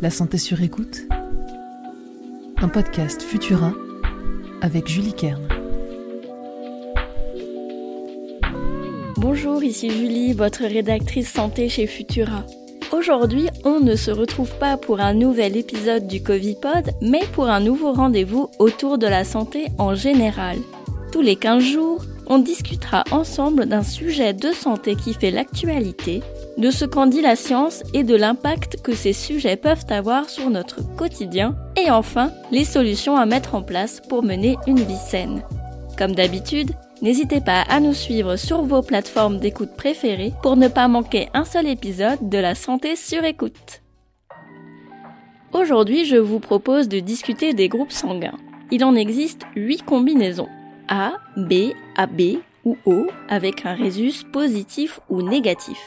La santé sur écoute. Un podcast Futura avec Julie Kern. Bonjour, ici Julie, votre rédactrice santé chez Futura. Aujourd'hui, on ne se retrouve pas pour un nouvel épisode du Covid-Pod, mais pour un nouveau rendez-vous autour de la santé en général. Tous les 15 jours, on discutera ensemble d'un sujet de santé qui fait l'actualité, de ce qu'en dit la science et de l'impact que ces sujets peuvent avoir sur notre quotidien, et enfin, les solutions à mettre en place pour mener une vie saine. Comme d'habitude, n'hésitez pas à nous suivre sur vos plateformes d'écoute préférées pour ne pas manquer un seul épisode de la santé sur écoute. Aujourd'hui, je vous propose de discuter des groupes sanguins. Il en existe 8 combinaisons. A, B, AB ou O avec un résus positif ou négatif.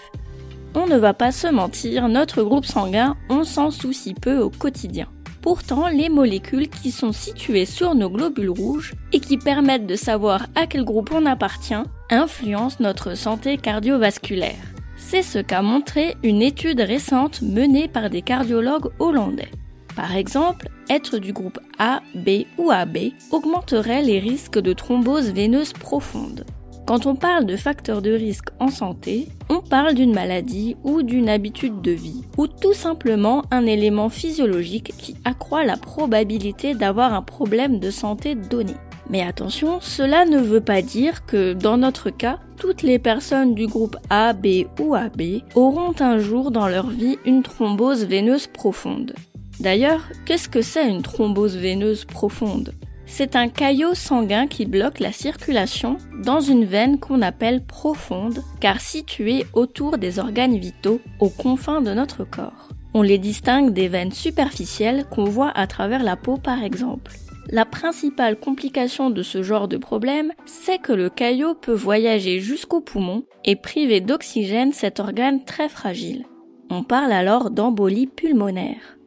On ne va pas se mentir, notre groupe sanguin, on s'en soucie peu au quotidien. Pourtant, les molécules qui sont situées sur nos globules rouges et qui permettent de savoir à quel groupe on appartient influencent notre santé cardiovasculaire. C'est ce qu'a montré une étude récente menée par des cardiologues hollandais. Par exemple, être du groupe A, B ou AB augmenterait les risques de thrombose veineuse profonde. Quand on parle de facteurs de risque en santé, on parle d'une maladie ou d'une habitude de vie, ou tout simplement un élément physiologique qui accroît la probabilité d'avoir un problème de santé donné. Mais attention, cela ne veut pas dire que, dans notre cas, toutes les personnes du groupe A, B ou AB auront un jour dans leur vie une thrombose veineuse profonde. D'ailleurs, qu'est-ce que c'est une thrombose veineuse profonde? C'est un caillot sanguin qui bloque la circulation dans une veine qu'on appelle profonde car située autour des organes vitaux aux confins de notre corps. On les distingue des veines superficielles qu'on voit à travers la peau par exemple. La principale complication de ce genre de problème, c'est que le caillot peut voyager jusqu'au poumon et priver d'oxygène cet organe très fragile. On parle alors d'embolie pulmonaire.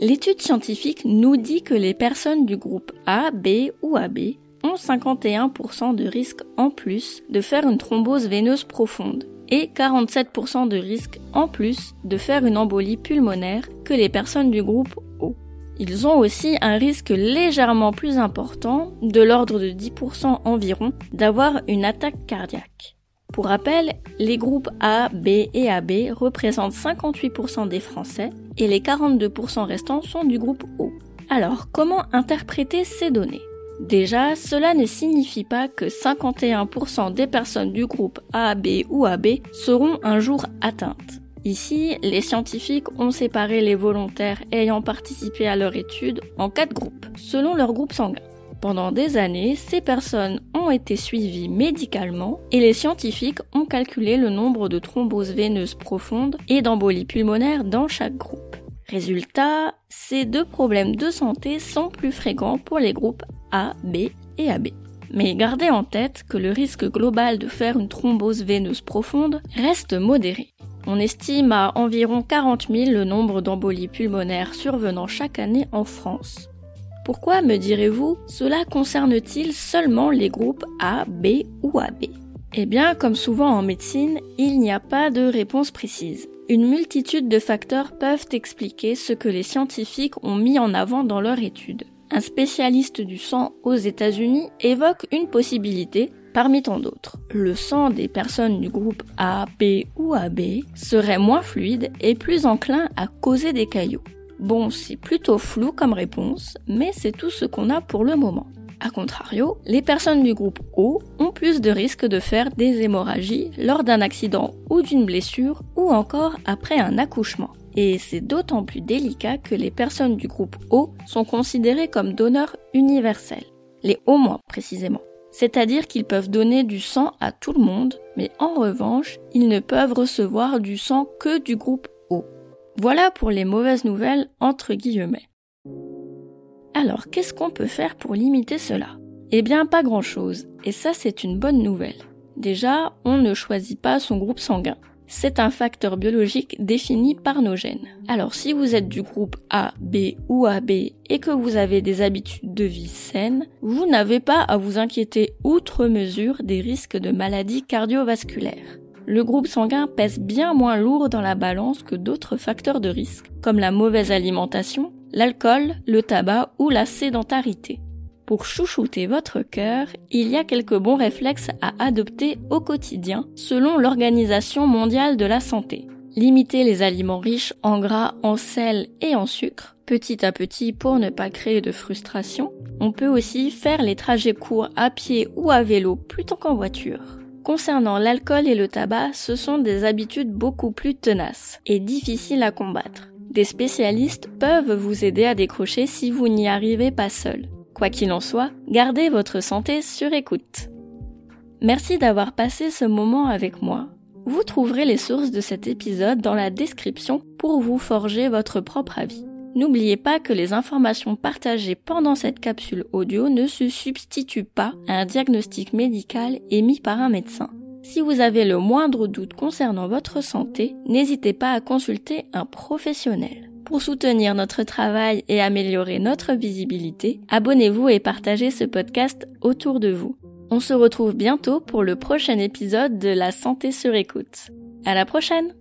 L'étude scientifique nous dit que les personnes du groupe A, B ou AB ont 51% de risque en plus de faire une thrombose veineuse profonde et 47% de risque en plus de faire une embolie pulmonaire que les personnes du groupe O. Ils ont aussi un risque légèrement plus important, de l'ordre de 10% environ, d'avoir une attaque cardiaque. Pour rappel, les groupes A, B et AB représentent 58% des Français et les 42% restants sont du groupe O. Alors, comment interpréter ces données? Déjà, cela ne signifie pas que 51% des personnes du groupe A, B ou AB seront un jour atteintes. Ici, les scientifiques ont séparé les volontaires ayant participé à leur étude en quatre groupes, selon leur groupe sanguin. Pendant des années, ces personnes ont été suivies médicalement et les scientifiques ont calculé le nombre de thromboses veineuses profondes et d'embolies pulmonaires dans chaque groupe. Résultat, ces deux problèmes de santé sont plus fréquents pour les groupes A, B et AB. Mais gardez en tête que le risque global de faire une thrombose veineuse profonde reste modéré. On estime à environ 40 000 le nombre d'embolies pulmonaires survenant chaque année en France. Pourquoi, me direz-vous, cela concerne-t-il seulement les groupes A, B ou AB Eh bien, comme souvent en médecine, il n'y a pas de réponse précise. Une multitude de facteurs peuvent expliquer ce que les scientifiques ont mis en avant dans leur étude. Un spécialiste du sang aux États-Unis évoque une possibilité parmi tant d'autres. Le sang des personnes du groupe A, B ou AB serait moins fluide et plus enclin à causer des caillots. Bon, c'est plutôt flou comme réponse, mais c'est tout ce qu'on a pour le moment. A contrario, les personnes du groupe O ont plus de risques de faire des hémorragies lors d'un accident ou d'une blessure ou encore après un accouchement. Et c'est d'autant plus délicat que les personnes du groupe O sont considérées comme donneurs universels. Les O- précisément. C'est-à-dire qu'ils peuvent donner du sang à tout le monde, mais en revanche, ils ne peuvent recevoir du sang que du groupe. Voilà pour les mauvaises nouvelles entre guillemets. Alors, qu'est-ce qu'on peut faire pour limiter cela? Eh bien, pas grand-chose, et ça c'est une bonne nouvelle. Déjà, on ne choisit pas son groupe sanguin. C'est un facteur biologique défini par nos gènes. Alors si vous êtes du groupe A, B ou AB et que vous avez des habitudes de vie saines, vous n'avez pas à vous inquiéter outre mesure des risques de maladies cardiovasculaires. Le groupe sanguin pèse bien moins lourd dans la balance que d'autres facteurs de risque, comme la mauvaise alimentation, l'alcool, le tabac ou la sédentarité. Pour chouchouter votre cœur, il y a quelques bons réflexes à adopter au quotidien selon l'Organisation mondiale de la santé. Limiter les aliments riches en gras, en sel et en sucre, petit à petit pour ne pas créer de frustration. On peut aussi faire les trajets courts à pied ou à vélo plutôt qu'en voiture. Concernant l'alcool et le tabac, ce sont des habitudes beaucoup plus tenaces et difficiles à combattre. Des spécialistes peuvent vous aider à décrocher si vous n'y arrivez pas seul. Quoi qu'il en soit, gardez votre santé sur écoute. Merci d'avoir passé ce moment avec moi. Vous trouverez les sources de cet épisode dans la description pour vous forger votre propre avis. N'oubliez pas que les informations partagées pendant cette capsule audio ne se substituent pas à un diagnostic médical émis par un médecin. Si vous avez le moindre doute concernant votre santé, n'hésitez pas à consulter un professionnel. Pour soutenir notre travail et améliorer notre visibilité, abonnez-vous et partagez ce podcast autour de vous. On se retrouve bientôt pour le prochain épisode de La santé sur écoute. À la prochaine!